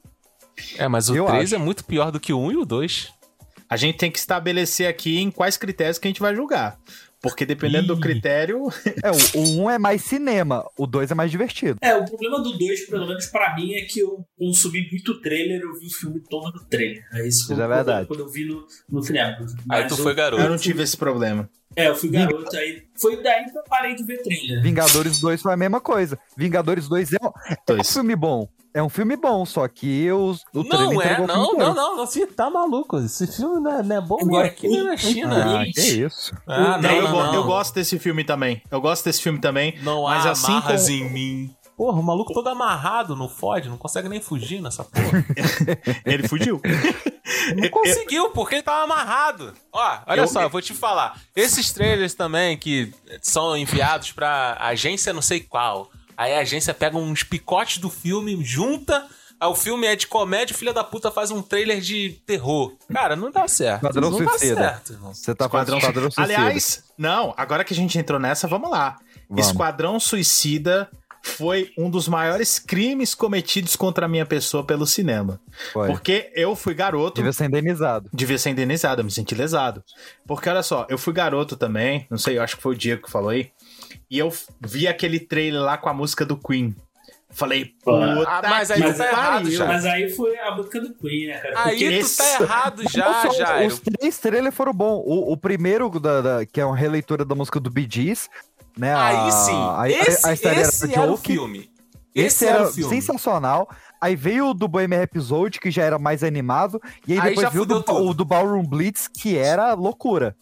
É, mas o Eu 3 acho. é muito pior do que o 1 e o 2. A gente tem que estabelecer aqui em quais critérios que a gente vai julgar. Porque dependendo do critério. É, o, o um é mais cinema, o dois é mais divertido. É, o problema do 2, pelo menos pra mim, é que eu consumi muito trailer, eu vi o filme todo no trailer. É isso, Isso é verdade. quando eu vi no, no cinema. Aí tu eu- foi garoto. Eu não tive esse problema. É, eu fui garoto, aí foi daí que eu parei de ver trailer. Vingadores 2 foi a mesma coisa. Vingadores 2 é um, é um filme bom. É um filme bom, só que os, o trailer Não é, não, não, não, não, você tá maluco. Esse filme não é, não é bom nem Agora, aqui nem na China. Ah, que isso. Ah, não, eu, não, go- não. eu gosto desse filme também. Eu gosto desse filme também. Não mas há assim amarras como- em mim. Porra, o maluco todo amarrado, não fode, não consegue nem fugir nessa porra. [LAUGHS] Ele fugiu. Não conseguiu, porque ele tava amarrado. Ó, olha Eu- só, eu vou te falar. Esses trailers também que são enviados pra agência não sei qual. Aí a agência pega uns picotes do filme, junta. Aí o filme é de comédia, o filho da puta faz um trailer de terror. Cara, não dá certo. Esquadrão não dá Suicida. certo, irmão. Você tá Esquadrão Suicida. Aliás, não, agora que a gente entrou nessa, vamos lá. Vamos. Esquadrão Suicida foi um dos maiores crimes cometidos contra a minha pessoa pelo cinema. Foi. Porque eu fui garoto. Devia ser indenizado. Devia ser indenizado, eu me senti lesado. Porque olha só, eu fui garoto também, não sei, eu acho que foi o Diego que falou aí. E eu vi aquele trailer lá com a música do Queen. Falei, puta Ah, mas aí que tu tá errado já. Mas aí foi a música do Queen, né, cara? Aí tu esse- tá errado já, só- Jairo. Os três trailers foram bons. O, o primeiro, da, da- que é uma releitura da música do Bee Gees, né? a- Aí sim, a, a- esse, a esse era era o filme. Esse, era era o filme. sensacional. Aí veio o do Bohemian Episode, que já era mais animado. E aí, Aí depois já veio o do, o do Ballroom Blitz, que era loucura.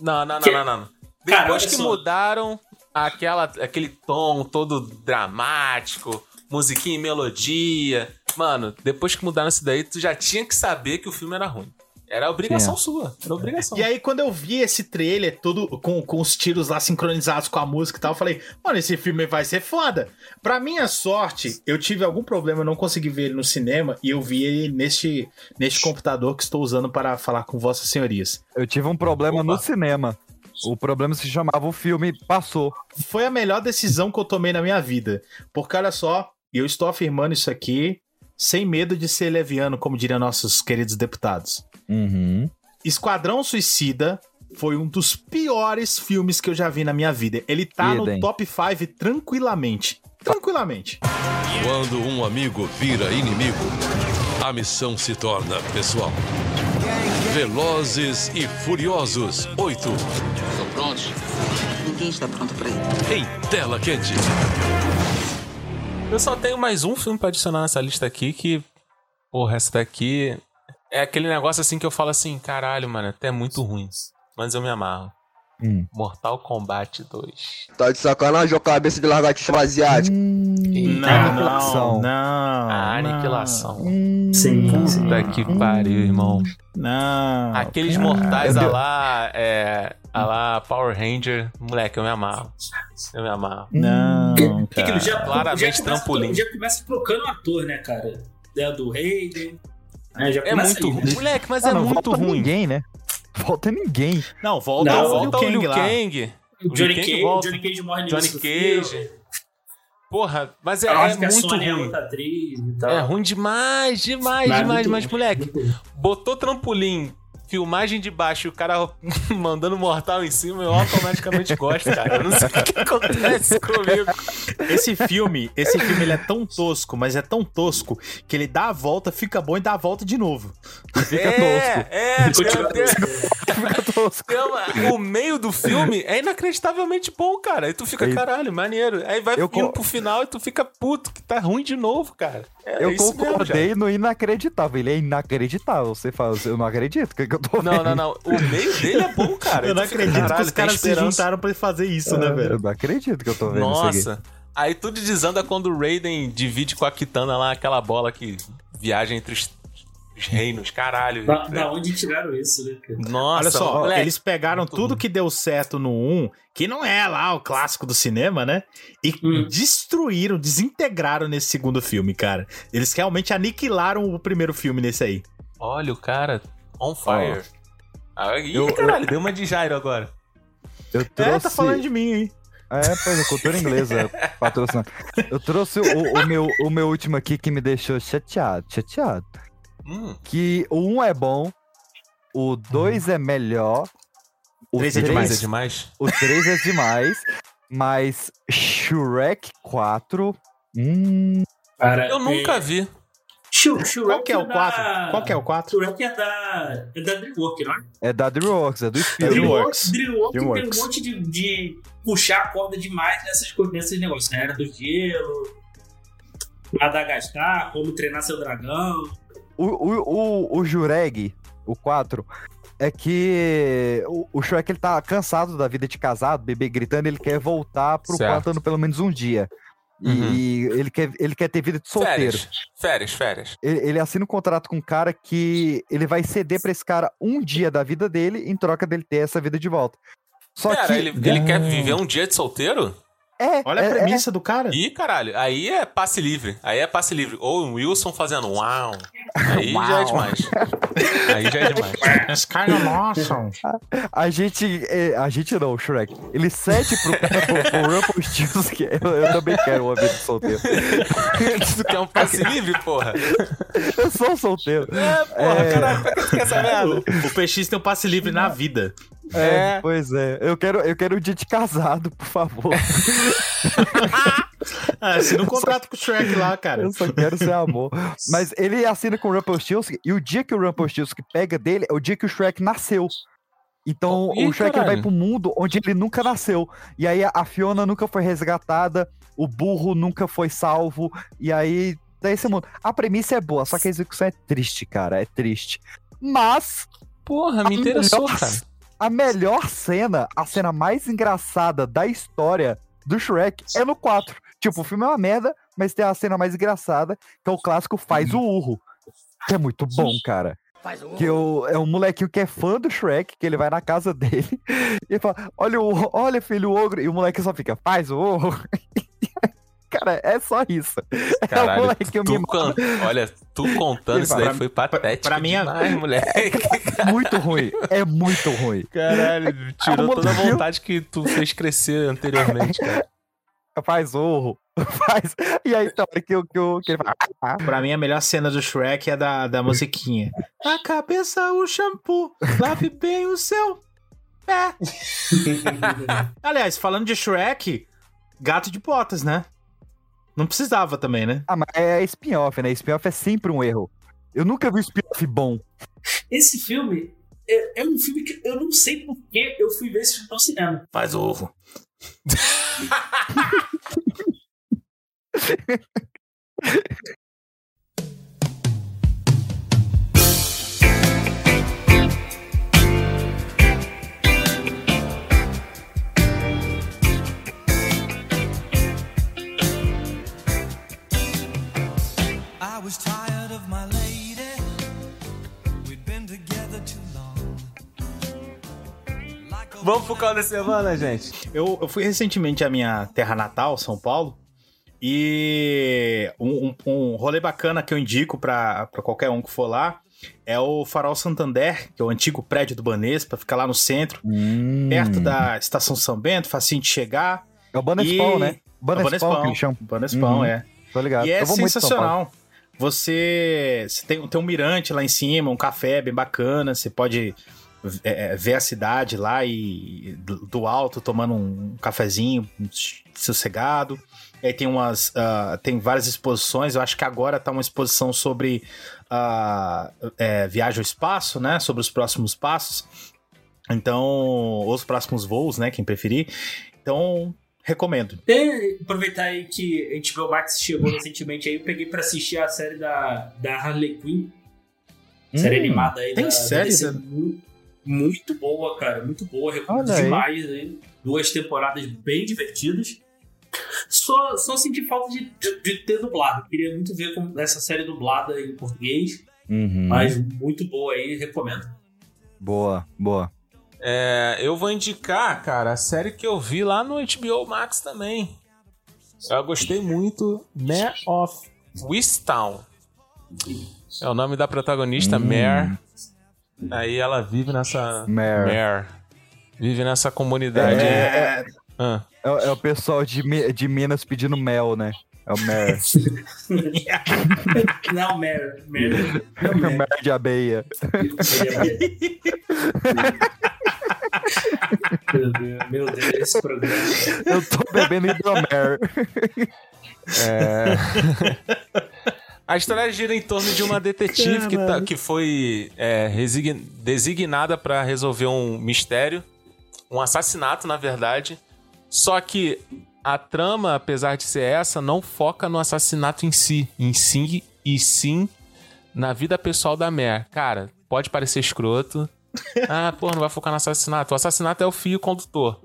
Não, não, não, Que- não, não. Cara, Depois olha que só. mudaram aquela, aquele tom todo dramático, musiquinha e melodia. Mano, depois que mudaram isso daí, tu já tinha que saber que o filme era ruim. Era obrigação sua. Era obrigação. E aí, quando eu vi esse trailer, todo com, com os tiros lá sincronizados com a música e tal, eu falei, mano, esse filme vai ser foda. Pra minha sorte, eu tive algum problema, eu não consegui ver ele no cinema e eu vi ele neste, neste computador que estou usando para falar com vossas senhorias. Eu tive um problema Opa. no cinema. O problema se chamava o filme Passou. Foi a melhor decisão que eu tomei na minha vida. Porque olha só, eu estou afirmando isso aqui sem medo de ser leviano, como diriam nossos queridos deputados. Uhum. Esquadrão Suicida foi um dos piores filmes que eu já vi na minha vida. Ele tá Idem. no top 5 tranquilamente. Tranquilamente. Quando um amigo vira inimigo, a missão se torna pessoal. Velozes e Furiosos 8 Estão prontos? Ninguém está pronto para ele. em tela quente. Eu só tenho mais um filme pra adicionar nessa lista aqui que. Porra, essa daqui. É aquele negócio assim que eu falo assim, caralho, mano, até é muito ruim. Mas eu me amarro. Hum. Mortal Kombat 2. Tá de sacanagem a cabeça de lagartixa asiático. Não, aniquilação. não, não. A aniquilação. Sim, Puta que pariu, irmão. Não. Aqueles mortais Eu a lá, é, a lá Power Ranger, moleque, eu me amarro. Eu me amarro. Não, Que aquilo já, Claramente já começa, trampolim. Já começa trocando o ator, né, cara? É do Raiden. né, já É muito né? ruim. Moleque, mas Ah, é não muito ruim. ninguém, né? Volta ninguém. Não, volta, Não, volta o Liu Kang. O Johnny Liu Kang Cage. Johnny Cage morre no Johnny. Cage. Porra, mas é, é muito é ruim. É ruim demais, demais, Mas demais, demais, moleque. Botou trampolim, filmagem de baixo e o cara [LAUGHS] mandando mortal em cima, eu automaticamente gosto, cara. Eu não sei o que, acontece comigo. Esse filme, esse filme ele é tão tosco, mas é tão tosco que ele dá a volta, fica bom e dá a volta de novo. Fica é, tosco. É, Continua Fica tosco. o meio do filme é inacreditavelmente bom, cara. Aí tu fica, caralho, maneiro. Aí vai Eu indo co- pro final e tu fica puto, que tá ruim de novo, cara. É, Eu é isso mesmo, concordei no inacreditável. Ele é inacreditável. Você fala, eu não acredito. O que, que eu tô Não, vendo? não, não. O meio dele é bom, cara. [LAUGHS] eu não fica, acredito que caralho, os tem caras se juntaram pra fazer isso, né, Eu velho? não acredito que eu tô vendo isso aqui. Nossa. Aí tudo desanda quando o Raiden divide com a Kitana lá aquela bola que viaja entre os, os reinos. Caralho. Da, da onde tiraram isso, né? Nossa, Olha só, moleque. eles pegaram tudo ruim. que deu certo no 1, que não é lá o clássico do cinema, né? E Hum. destruíram, desintegraram nesse segundo filme, cara. Eles realmente aniquilaram o primeiro filme nesse aí. Olha o cara on fire. Ah, ih, Eu- caralho, deu uma de Jairo agora. Eu trouxe... É, tá falando de mim, hein? É, pois é, cultura inglesa [LAUGHS] patrocinando. Eu trouxe o, o meu, o meu último aqui que me deixou chateado, chateado. Hum, Que o 1 é bom, o 2 é melhor O Três é Três demais. é demais? O 3 é demais, mas Shrek 4. Hum. Cara, Eu nunca é... vi. Shur- Qual que é o da- 4? Qual que é o 4? Shrek é da, é da DreamWorks, não é? É da DreamWorks, é do Spielberg. DreamWorks. DreamWorks, DreamWorks. tem um monte de, de puxar a corda demais nessas, nesses negócios, né? Era do gelo, Madagascar, como treinar seu dragão. O, o, o, o Jureg, o 4, é que o, o Shrek ele tá cansado da vida de casado, bebê gritando, ele quer voltar pro Certo. pântano pelo menos um dia. E Uhum. ele, quer, ele quer ter vida de solteiro. Férias. Férias, férias. Ele, ele assina um contrato com um cara que ele vai ceder pra esse cara um dia da vida dele em troca dele ter essa vida de volta. Só Cara, que. ele, ele quer viver um dia de solteiro? É, Olha a é, premissa do cara. Ih, caralho, aí é passe livre. Aí é passe livre. Ou o Wilson fazendo uau. Aí já é Uau. demais. [LAUGHS] Aí já é demais. Esse cara é nosso. A gente. é, a gente não, Shrek. Ele cede pro, [LAUGHS] pro, pro Rumpelstiltskin. Eu, eu também quero uma vida de solteiro. Tu quer um passe livre, porra? [LAUGHS] Eu sou solteiro. É, porra, É. caralho, pra que tu quer essa merda? O, o PX tem um passe livre na vida. É, É. pois é. Eu quero, eu quero um dia de casado, por favor. [LAUGHS] Ah, assina um contrato com o Shrek lá, cara. Eu só quero ser amor. [LAUGHS] Mas ele assina com o Rumpelstiltskin e o dia que o Rumpelstiltskin pega dele é o dia que o Shrek nasceu. Então Ih, o Shrek vai pro mundo onde ele nunca nasceu. E aí a- a Fiona nunca foi resgatada, o burro nunca foi salvo. E aí tá esse mundo. A premissa é boa, só que a execução é triste, cara. É triste. Mas Porra, me interessou, melhor- cara. A melhor cena, a cena mais engraçada da história do Shrek é no 4. Tipo, o filme é uma merda, mas tem a cena mais engraçada, que é o clássico Faz o Urro. Que é muito bom, cara. Que o, é um molequinho que é fã do Shrek, que ele vai na casa [LAUGHS] dele e fala: Olha, o, olha, filho, o ogro. E o moleque só fica, faz o urro. [LAUGHS] Cara, é só isso. [LAUGHS] é o Caralho, molequinho tu mimado. can... olha, tu contando isso daí foi patético pra mim [LAUGHS] é- demais, moleque. Muito ruim. É muito ruim. Caralho, tirou Ah, toda a vontade que tu fez crescer anteriormente, cara. [LAUGHS] Faz urro. Faz. E aí, então, que, o- que, o- que ele fala. "Ah, Pra mim, a melhor cena do Shrek é da, da musiquinha. A cabeça, o shampoo, lave bem o seu pé. Aliás, falando de Shrek, gato de botas, né? Não precisava também, né? Ah, mas é spin-off, né? Spin-off é sempre um erro. Eu nunca vi um spin-off bom. Esse filme é, é um filme que eu não sei por que eu fui ver esse filme no cinema. Faz ovo. [LAUGHS] Vamos pro caldo da semana, gente. Eu, eu fui recentemente à minha terra natal, São Paulo, e um, um, um rolê bacana que eu indico pra pra qualquer um que for lá é o Farol Santander, que é o antigo prédio do Banespa, fica lá no centro, perto da Estação São Bento, facinho de chegar. É o Banespão, E- né? Banespão, que eles chamam. Banespão, Uhum. é. Tô ligado. E é sensacional. Você, você tem, tem um mirante lá em cima, um café bem bacana, você pode é, é, ver a cidade lá e do, do alto tomando um cafezinho sossegado. Aí tem umas ah, tem várias exposições. Eu acho que agora tá uma exposição sobre ah, é, viagem ao espaço, né? Sobre os próximos passos. Então, ou os próximos voos, né? Quem preferir. Então, recomendo. Até aproveitar aí que a HBO Max chegou recentemente aí, eu peguei pra assistir a série da, da Harley Quinn. série Hum, animada aí tem da, série da da- Mu- Muito boa, cara. Muito boa. Recomendo Olha aí. demais aí. Duas temporadas bem divertidas. Só, só senti falta de, de, de ter dublado. Queria muito ver como essa série dublada em português. Uhum. Mas muito boa aí, recomendo. Boa, boa. É, eu vou indicar, cara, a série que eu vi lá no HBO Max também. Eu gostei muito, Mare of Wistown. É o nome da protagonista, Hum. Mare. Aí ela vive nessa... Mare. Mare. Vive nessa comunidade. É, Ah. É, o- é o pessoal de, de Minas pedindo mel, né? É o mer. [LAUGHS] Não, Mary. Mary. Não, Mary. mer de abeia. Meu Deus, meu Deus, esse programa. Eu tô bebendo hidromer. É... A história gira em torno de uma detetive que, tá- que foi é, designada pra resolver um mistério, um assassinato, na verdade. Só que a trama, apesar de ser essa, não foca no assassinato em si, em si e sim na vida pessoal da Mare. Cara, pode parecer escroto. [LAUGHS] Ah, pô, não vai focar no assassinato. O assassinato é o fio condutor.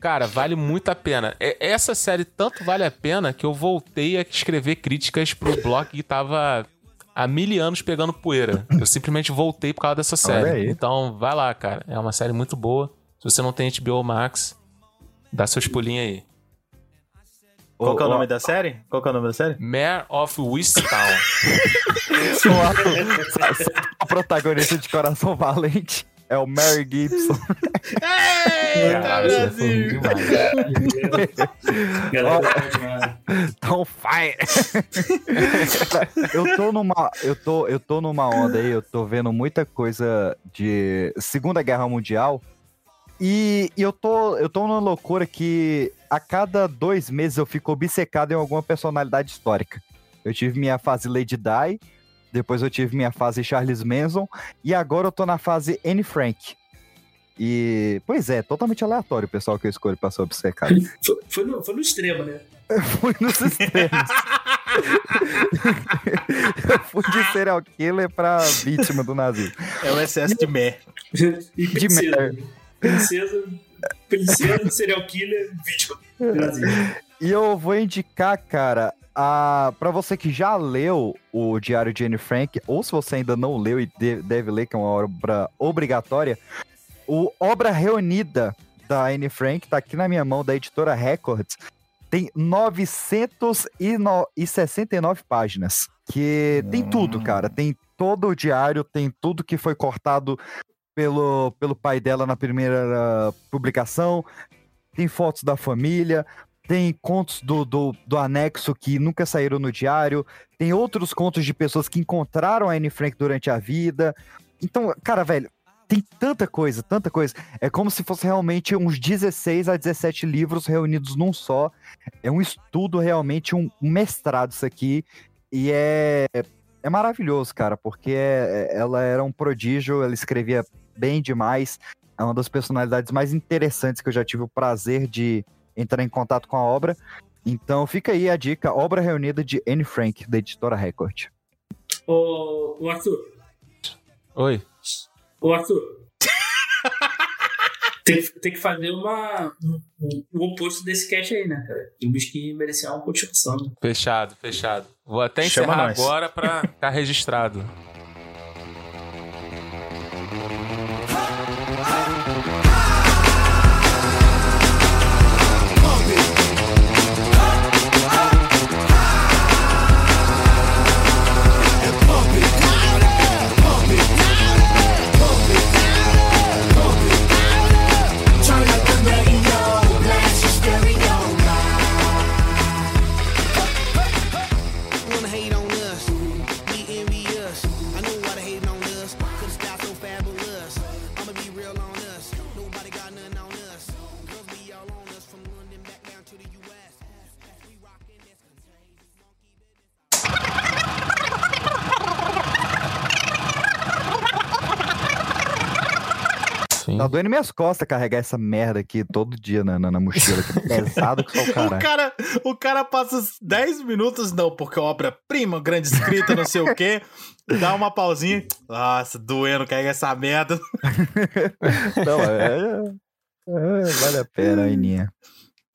Cara, vale muito a pena. Essa série tanto vale a pena que eu voltei a escrever críticas pro blog que tava há mil anos pegando poeira. Eu simplesmente voltei por causa dessa série. Então, vai lá, cara. É uma série muito boa. Se você não tem HBO Max, dá seus pulinhos aí. Qual que é o nome da série? Qual que é o nome da série? Mare of Whisttown. O ator- o protagonista de Coração Valente é o Mary Gibson. Ruim demais. Galera, Tão fire. eu tô numa, eu tô, eu tô numa onda aí, eu tô vendo muita coisa de Segunda Guerra Mundial. E, e eu tô, eu tô numa loucura que a cada dois meses eu fico obcecado em alguma personalidade histórica. Eu tive minha fase Lady Di, depois eu tive minha fase Charles Manson e agora eu tô na fase Anne Frank. E, pois é, totalmente aleatório o pessoal que eu escolho pra ser obcecado. [LAUGHS] Foi, foi no, foi no extremo, né? [LAUGHS] fui nos extremos. [LAUGHS] eu fui de serial killer pra vítima do nazismo. É o excesso de. E De princesa. Princesa, princesa, serial killer, vítima. Brasil. E eu vou indicar, cara, a... pra você que já leu o Diário de Anne Frank, ou se você ainda não leu e de- deve ler, que é uma obra obrigatória, o Obra Reunida da Anne Frank tá aqui na minha mão, da editora Records. Tem 969 páginas. Que tem tudo, cara. Tem todo o diário, tem tudo que foi cortado pelo, pelo pai dela na primeira publicação. Tem fotos da família, tem contos do, do, do anexo que nunca saíram no diário, tem outros contos de pessoas que encontraram a Anne Frank durante a vida. Então, cara, velho, tem tanta coisa, tanta coisa. É como se fosse realmente uns 16 a 17 livros reunidos num só. É um estudo, realmente, um, um mestrado isso aqui. E é, é maravilhoso, cara, porque é- é- ela era um prodígio, ela escrevia bem demais. É uma das personalidades mais interessantes que eu já tive o prazer de entrar em contato com a obra. Então fica aí a dica, obra reunida de Anne Frank, da editora Record. Ô, ô Arthur, Oi. ô Arthur. [LAUGHS] tem, que- tem que fazer uma, um, um- o oposto desse cast aí, né, cara? Tem um bicho que merecia uma continuação. né? Fechado, fechado. Vou até encerrar agora pra ficar registrado. [LAUGHS] doendo minhas costas carregar essa merda aqui todo dia na, na, na mochila. Que é [LAUGHS] pesado que só o O caralho. cara, o cara passa os 10 minutos, não, porque obra-prima, grande escrita, não sei o quê. Dá uma pausinha. Nossa, doendo, carrega essa merda. [LAUGHS] Não, é, é- é, vale a pena, Aninha.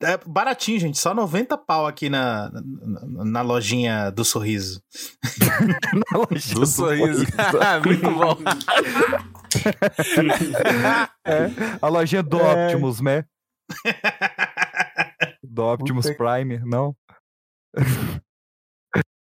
É baratinho, gente. Só 90 pau aqui na, na, na lojinha do sorriso. [LAUGHS] Na lojinha Do sorriso. [LAUGHS] Muito bom. [LAUGHS] É, a lojinha do É. Optimus, né? Do Optimus Prime, não?